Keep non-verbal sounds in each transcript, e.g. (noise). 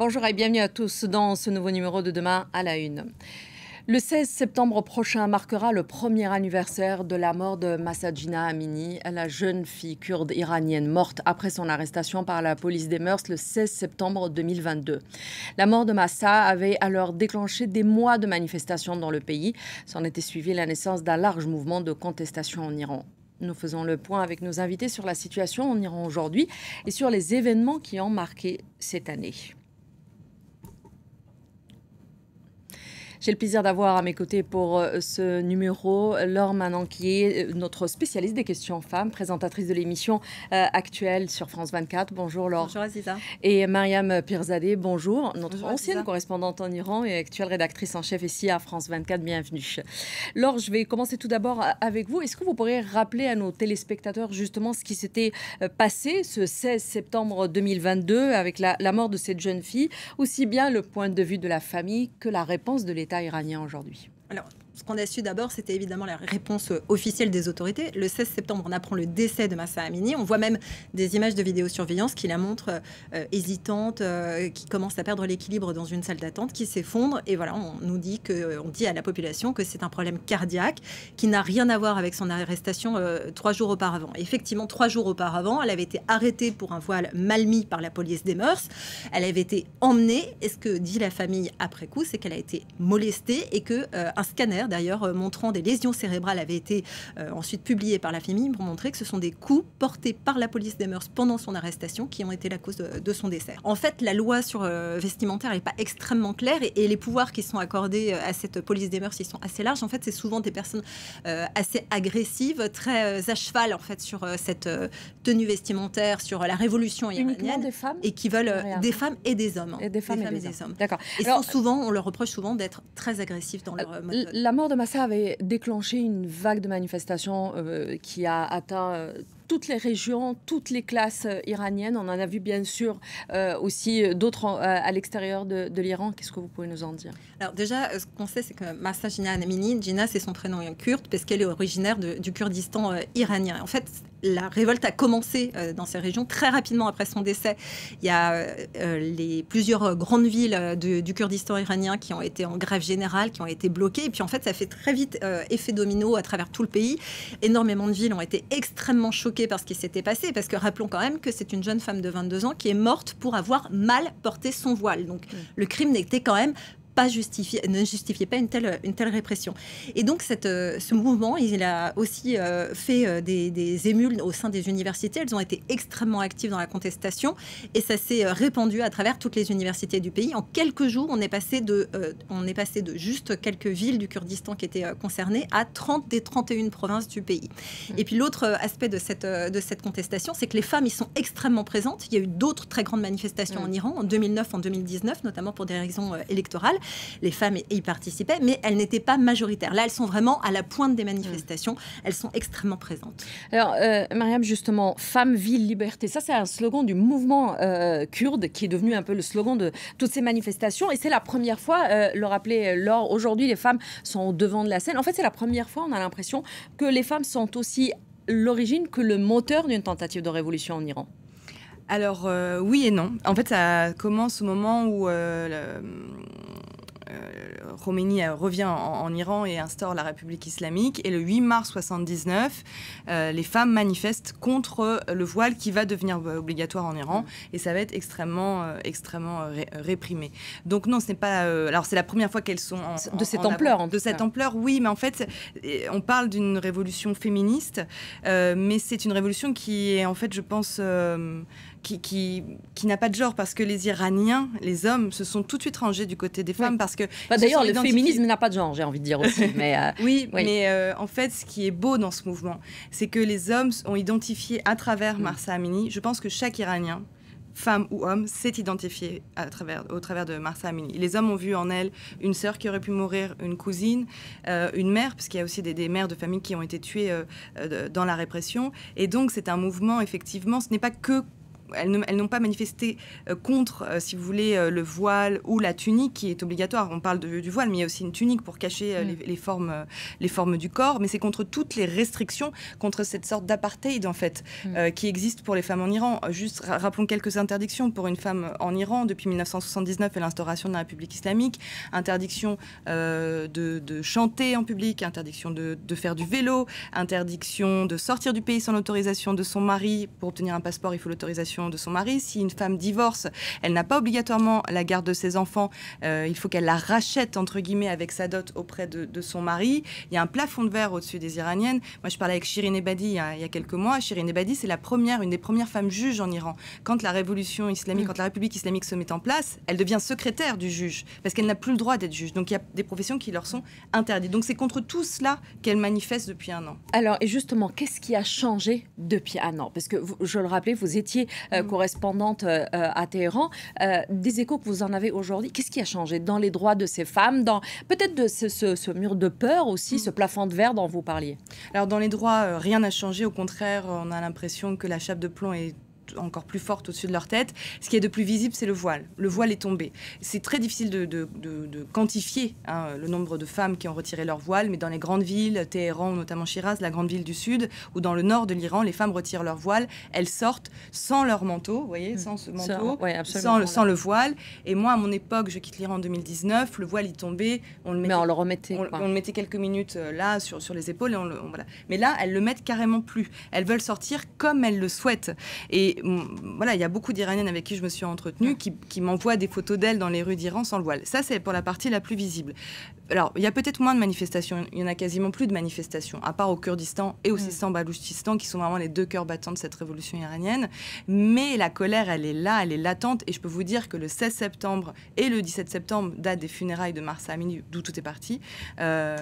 Bonjour et bienvenue à tous dans ce nouveau numéro de Demain à la Une. Le 16 septembre prochain marquera le premier anniversaire de la mort de Massajina Amini, la jeune fille kurde iranienne morte après son arrestation par la police des mœurs le 16 septembre 2022. La mort de Massa avait alors déclenché des mois de manifestations dans le pays. S'en était suivi la naissance d'un large mouvement de contestation en Iran. Nous faisons le point avec nos invités sur la situation en Iran aujourd'hui et sur les événements qui ont marqué cette année. J'ai le plaisir d'avoir à mes côtés pour euh, ce numéro Laure Manan, qui est euh, notre spécialiste des questions femmes, présentatrice de l'émission euh, actuelle sur France 24. Bonjour Laure. Bonjour Aziza. Et Mariam Pirzadeh, bonjour, notre ancienne correspondante en Iran et actuelle rédactrice en chef ici à France 24. Bienvenue. Laure, je vais commencer tout d'abord avec vous. Est-ce que vous pourriez rappeler à nos téléspectateurs justement ce qui s'était passé ce 16 septembre 2022 avec la, la mort de cette jeune fille, aussi bien le point de vue de la famille que la réponse de l'État? Iranien aujourd'hui ce qu'on a su d'abord, c'était évidemment la réponse officielle des autorités. Le 16 septembre, on apprend le décès de Massa Amini. On voit même des images de vidéosurveillance qui la montrent euh, hésitante, euh, qui commence à perdre l'équilibre dans une salle d'attente, qui s'effondre. Et voilà, on nous dit que, on dit à la population que c'est un problème cardiaque qui n'a rien à voir avec son arrestation euh, trois jours auparavant. effectivement, trois jours auparavant, elle avait été arrêtée pour un voile mal mis par la police des mœurs. Elle avait été emmenée. Et ce que dit la famille après coup, c'est qu'elle a été molestée et que un scanner d'ailleurs euh, montrant des lésions cérébrales avait été euh, ensuite publié par la famille pour montrer que ce sont des coups portés par la police des mœurs pendant son arrestation qui ont été la cause de, son décès. En fait, la loi sur euh, vestimentaire n'est pas extrêmement claire et, les pouvoirs qui sont accordés à cette police des mœurs, ils sont assez larges. En fait, c'est souvent des personnes assez agressives, très à cheval en fait sur cette tenue vestimentaire, sur la révolution iranienne. des femmes et qui veulent des femmes et des hommes. Et des femmes, et, des, hommes. D'accord. Et Alors, souvent, on leur reproche souvent d'être très agressifs dans leur mode. La mort de Massa avait déclenché une vague de manifestations euh, qui a atteint euh, toutes les régions, toutes les classes euh, iraniennes. On en a vu bien sûr aussi d'autres à l'extérieur de, l'Iran. Qu'est-ce que vous pouvez nous en dire? Alors déjà, ce qu'on sait, c'est que Massa Jina Amini, Jina c'est son prénom kurde parce qu'elle est originaire du Kurdistan iranien. En fait, la révolte a commencé euh, dans ces régions très rapidement après son décès. Il y a euh, les plusieurs grandes villes euh, du Kurdistan iranien qui ont été en grève générale, qui ont été bloquées. Et puis en fait, ça fait très vite effet domino à travers tout le pays. Énormément de villes ont été extrêmement choquées par ce qui s'était passé. Parce que rappelons quand même que c'est une jeune femme de 22 ans qui est morte pour avoir mal porté son voile. Donc mmh. le crime n'était quand même pas ne justifiait pas une telle, une telle répression. Et donc cette, euh, ce mouvement, il a aussi euh, fait euh, des, des, émules au sein des universités. Elles ont été extrêmement actives dans la contestation et ça s'est répandu à travers toutes les universités du pays. En quelques jours, on est passé de, on est passé de juste quelques villes du Kurdistan qui étaient concernées à 30 des 31 provinces du pays. Et puis l'autre aspect de cette, de cette contestation, c'est que les femmes y sont extrêmement présentes. Il y a eu d'autres très grandes manifestations en Iran en 2009, en 2019, notamment pour des raisons électorales les femmes y participaient, mais elles n'étaient pas majoritaires. Là, elles sont vraiment à la pointe des manifestations. Elles sont extrêmement présentes. Alors, euh, Mariam, justement, femme, ville, liberté, ça c'est un slogan du mouvement euh, kurde qui est devenu un peu le slogan de toutes ces manifestations. Et c'est la première fois, euh, le rappeler Laure, aujourd'hui les femmes sont au devant de la scène. En fait, c'est la première fois, on a l'impression, que les femmes sont aussi l'origine que le moteur d'une tentative de révolution en Iran. Alors oui et non. En fait, ça commence au moment où euh, Khomeini euh, revient en, Iran et instaure la République islamique. Et le 8 mars 79, euh, les femmes manifestent contre le voile qui va devenir obligatoire en Iran. Et ça va être extrêmement, extrêmement réprimé. Donc non, ce n'est pas... alors c'est la première fois qu'elles sont en, De cette ampleur, De cette ampleur, oui. Mais en fait, on parle d'une révolution féministe. mais c'est une révolution qui est, en fait, je pense qui, qui, n'a pas de genre parce que les Iraniens, les hommes, se sont tout de suite rangés du côté des femmes parce que. Bah, d'ailleurs, le féminisme n'a pas de genre, j'ai envie de dire aussi. (laughs) Mais euh, oui, mais euh, en fait, ce qui est beau dans ce mouvement, c'est que les hommes ont identifié à travers mm. Marsa Amini. Je pense que chaque Iranien femme ou homme, s'est identifié à travers, au travers de Marsa Amini. Les hommes ont vu en elle une sœur qui aurait pu mourir, une cousine, euh, une mère, parce qu'il y a aussi des, des, mères de famille qui ont été tuées dans la répression. Et donc, c'est un mouvement, effectivement, ce n'est pas que elles n'ont pas manifesté contre, si vous voulez, le voile ou la tunique qui est obligatoire. On parle du voile, mais il y a aussi une tunique pour cacher mm. les, formes, les formes du corps. Mais c'est contre toutes les restrictions, contre cette sorte d'apartheid en fait, mm. qui existe pour les femmes en Iran. Juste rappelons quelques interdictions pour une femme en Iran depuis 1979 et l'instauration de la République islamique. Interdiction de, chanter en public, interdiction de, de faire du vélo, interdiction de sortir du pays sans l'autorisation de son mari. Pour obtenir un passeport, il faut l'autorisation de son mari. Si une femme divorce, elle n'a pas obligatoirement la garde de ses enfants. Euh, il faut qu'elle la rachète, entre guillemets, avec sa dot auprès de, son mari. Il y a un plafond de verre au-dessus des Iraniennes. Moi, je parlais avec Shirin Ebadi il y a, quelques mois. Shirin Ebadi, c'est la première, une des premières femmes juges en Iran. Quand la révolution islamique, quand la République islamique se met en place, elle devient secrétaire du juge parce qu'elle n'a plus le droit d'être juge. Donc il y a des professions qui leur sont interdites. Donc c'est contre tout cela qu'elle manifeste depuis un an. Alors, et justement, qu'est-ce qui a changé depuis un an? Parce que, je le rappelais, vous étiez euh, mm. correspondante euh, à Téhéran. Euh, des échos que vous en avez aujourd'hui, qu'est-ce qui a changé dans les droits de ces femmes, dans peut-être de ce, mur de peur aussi, mm. ce plafond de verre dont vous parliez? Alors, dans les droits, rien n'a changé. Au contraire, on a l'impression que la chape de plomb est encore plus forte au-dessus de leur tête. Ce qui est de plus visible, c'est le voile. Le voile est tombé. C'est très difficile de, quantifier hein, le nombre de femmes qui ont retiré leur voile, mais dans les grandes villes, Téhéran, notamment Shiraz, la grande ville du sud, ou dans le nord de l'Iran, les femmes retirent leur voile. Elles sortent sans leur manteau, vous voyez, sans ce manteau, sans, sans, le voile. Et moi, à mon époque, je quitte l'Iran en 2019, le voile est tombé. On le mettait, mais on le remettait. On, le mettait quelques minutes euh, là, sur, sur les épaules. Et on voilà. Mais là, elles le mettent carrément plus. Elles veulent sortir comme elles le souhaitent. Et voilà, il y a beaucoup d'Iraniennes avec qui je me suis entretenue qui, qui m'envoient des photos d'elles dans les rues d'Iran sans le voile. Ça, c'est pour la partie la plus visible. Alors, il y a peut-être moins de manifestations. Il y en a quasiment plus de manifestations, à part au Kurdistan et au mm. Sistan-Baloutchistan, qui sont vraiment les deux cœurs battants de cette révolution iranienne. Mais la colère, elle est là, elle est latente. Et je peux vous dire que le 16 septembre et le 17 septembre, date des funérailles de Marsa Amini, d'où tout est parti, euh,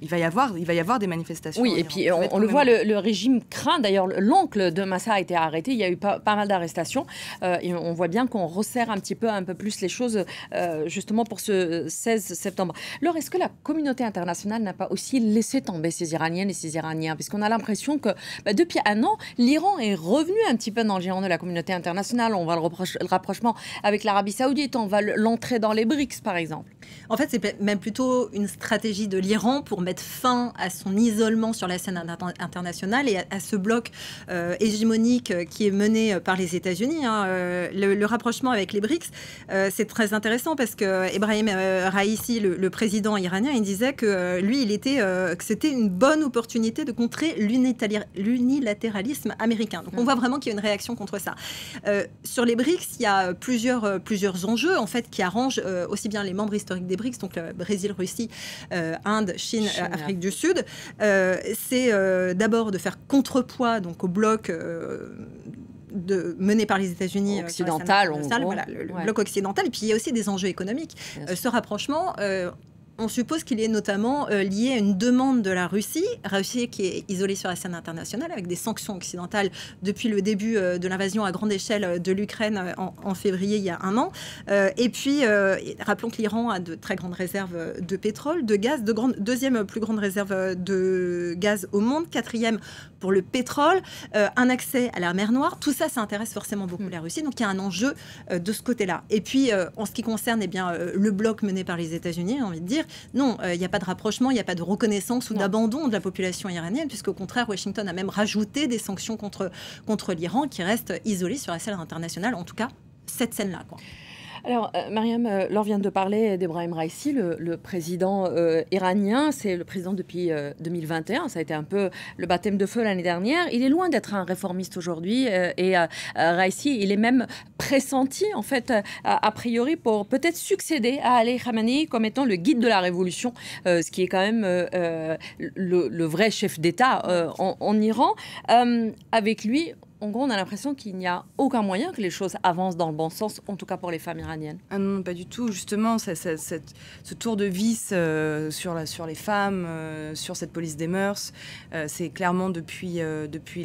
il, va y avoir, il va y avoir des manifestations. Oui, et puis on, le voit, le, régime craint. D'ailleurs, l'oncle de Massa a été arrêté. Il y a eu pas, mal d'arrestations. Euh, et on voit bien qu'on resserre un petit peu, un peu plus les choses, euh, justement pour ce 16 septembre. Est-ce que la communauté internationale n'a pas aussi laissé tomber ces Iraniennes et ces Iraniens? Puisqu'on a l'impression que bah, depuis un an, l'Iran est revenu un petit peu dans le giron de la communauté internationale. On voit le, rapprochement avec l'Arabie saoudite, on va l'entrée dans les BRICS par exemple. En fait, c'est même plutôt une stratégie de l'Iran pour mettre fin à son isolement sur la scène internationale et à, ce bloc euh, hégémonique qui est mené euh, par les États-Unis. Hein. le, rapprochement avec les BRICS, c'est très intéressant parce que Ebrahim Raisi, le président iranien, il disait que euh, lui, il était, euh, que c'était une bonne opportunité de contrer l'unilatéralisme américain. Donc on mm. voit vraiment qu'il y a une réaction contre ça. Euh, sur les BRICS, il y a plusieurs, plusieurs enjeux en fait qui arrangent aussi bien les membres historiques des BRICS, donc le Brésil, Russie, Inde, Chine, Afrique du Sud. c'est d'abord de faire contrepoids donc au bloc de, mené par les États-Unis occidental, voilà, le, bloc occidental. Et puis il y a aussi des enjeux économiques. ce rapprochement, on suppose qu'il est notamment euh, lié à une demande de la Russie, Russie qui est isolée sur la scène internationale avec des sanctions occidentales depuis le début euh, de l'invasion à grande échelle euh, de l'Ukraine en, février il y a un an. et puis, rappelons que l'Iran a de très grandes réserves de pétrole, de gaz, de grande, deuxième plus grande réserve de gaz au monde, quatrième pour le pétrole, un accès à la mer Noire. Tout ça, ça intéresse forcément beaucoup mm. la Russie. Donc il y a un enjeu de ce côté-là. Et puis, en ce qui concerne eh bien, le bloc mené par les États-Unis, j'ai envie de dire, non, euh, il n'y a pas de rapprochement, il n'y a pas de reconnaissance ou d'abandon de la population iranienne, puisqu'au contraire, Washington a même rajouté des sanctions contre, contre l'Iran qui reste isolé sur la scène internationale, en tout cas cette scène-là. Alors, euh, Mariam, euh, Laure vient de parler d'Ebrahim Raisi, le, président euh, iranien. C'est le président depuis 2021. Ça a été un peu le baptême de feu l'année dernière. Il est loin d'être un réformiste aujourd'hui. et Raisi, il est même pressenti, en fait, a, priori, pour peut-être succéder à Ali Khamenei comme étant le guide de la révolution, ce qui est quand même le, vrai chef d'État en, Iran. avec lui, en gros, on a l'impression qu'il n'y a aucun moyen que les choses avancent dans le bon sens, en tout cas pour les femmes iraniennes. Ah non, pas du tout. Justement, ce tour de vis euh, sur, la, sur les femmes, euh, sur cette police des mœurs, euh, c'est clairement depuis, depuis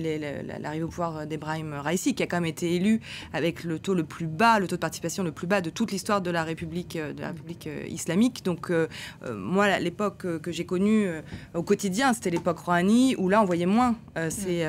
l'arrivée au pouvoir d'Ebrahim Raisi, qui a quand même été élu avec le taux le plus bas, le taux de participation le plus bas de toute l'histoire de la République, de la République islamique. Donc, moi, l'époque que j'ai connue au quotidien, c'était l'époque Rouhani, où là, on voyait moins ces,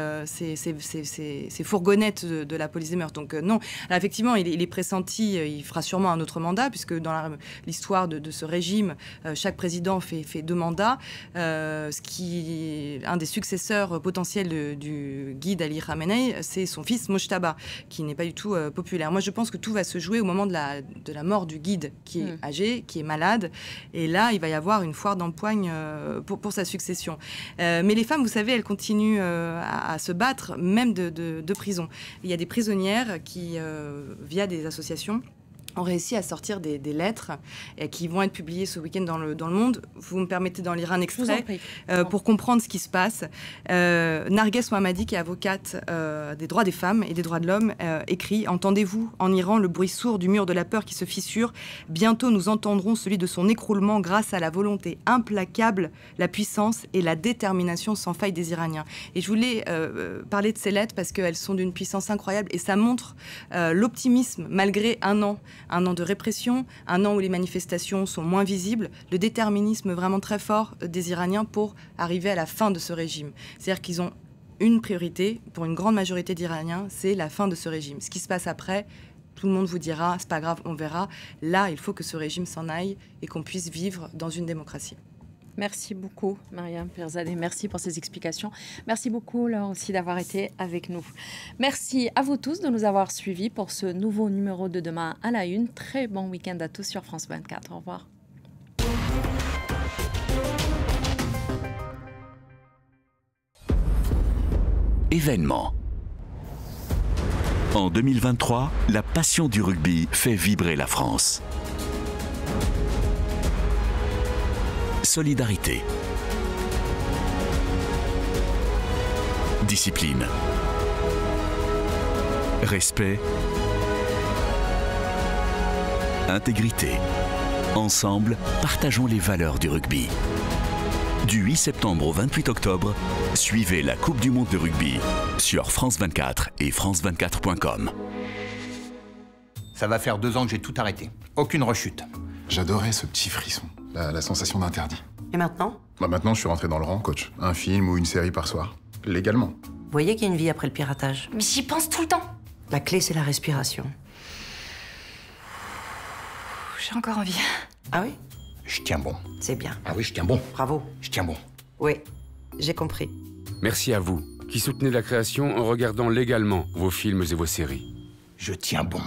ces fourgonnettes de, la police des mœurs. Donc non, effectivement, il est, pressenti, il fera sûrement un autre mandat, puisque dans l'histoire de, ce régime, chaque président fait, fait deux mandats, ce qui un des successeurs potentiels du guide Ali Khamenei, c'est son fils Mojtaba, qui n'est pas du tout populaire. Moi, je pense que tout va se jouer au moment de la, de la mort du guide, qui est hmm. âgé, qui est malade, et là, il va y avoir une foire d'empoigne pour, pour, sa succession. mais les femmes, vous savez, elles continuent à, se battre, même de, de, prison. Il y a des prisonnières qui, euh, via des associations, ont réussi à sortir des, lettres et qui vont être publiées ce week-end dans le, dans le Monde. Vous me permettez d'en lire un extrait euh, pour comprendre ce qui se passe. Euh, Narges Mohammadi, qui est avocate euh, des droits des femmes et des droits de l'homme, euh, écrit Entendez-vous en Iran le bruit sourd du mur de la peur qui se fissure Bientôt nous entendrons celui de son écroulement grâce à la volonté implacable, la puissance et la détermination sans faille des Iraniens. Et je voulais parler de ces lettres parce qu'elles sont d'une puissance incroyable et ça montre l'optimisme malgré un an un an de répression, un an où les manifestations sont moins visibles, le déterminisme vraiment très fort des Iraniens pour arriver à la fin de ce régime. C'est-à-dire qu'ils ont une priorité pour une grande majorité d'Iraniens, c'est la fin de ce régime. Ce qui se passe après, tout le monde vous dira, c'est pas grave, on verra. Là, il faut que ce régime s'en aille et qu'on puisse vivre dans une démocratie. Merci beaucoup, Mariam Perzadeh. Merci pour ces explications. Merci beaucoup, aussi, d'avoir été avec nous. Merci à vous tous de nous avoir suivis pour ce nouveau numéro de Demain à la Une. Très bon week-end à tous sur France 24. Au revoir. Événement. En 2023, la passion du rugby fait vibrer la France. Solidarité. Discipline. Respect. Intégrité. Ensemble, partageons les valeurs du rugby. Du 8 septembre au 28 octobre, suivez la Coupe du Monde de rugby sur France 24 et France24.com. Ça va faire deux ans que j'ai tout arrêté. Aucune rechute. J'adorais ce petit frisson la, sensation d'interdit. Et maintenant Bah maintenant, je suis rentré dans le rang, coach. Un film ou une série par soir. Légalement. Vous voyez qu'il y a une vie après le piratage Mais j'y pense tout le temps. La clé, c'est la respiration. J'ai encore envie. Ah oui Je tiens bon. C'est bien. Ah oui, je tiens bon. Bravo. Je tiens bon. Oui, j'ai compris. Merci à vous, qui soutenez la création en regardant légalement vos films et vos séries. Je tiens bon.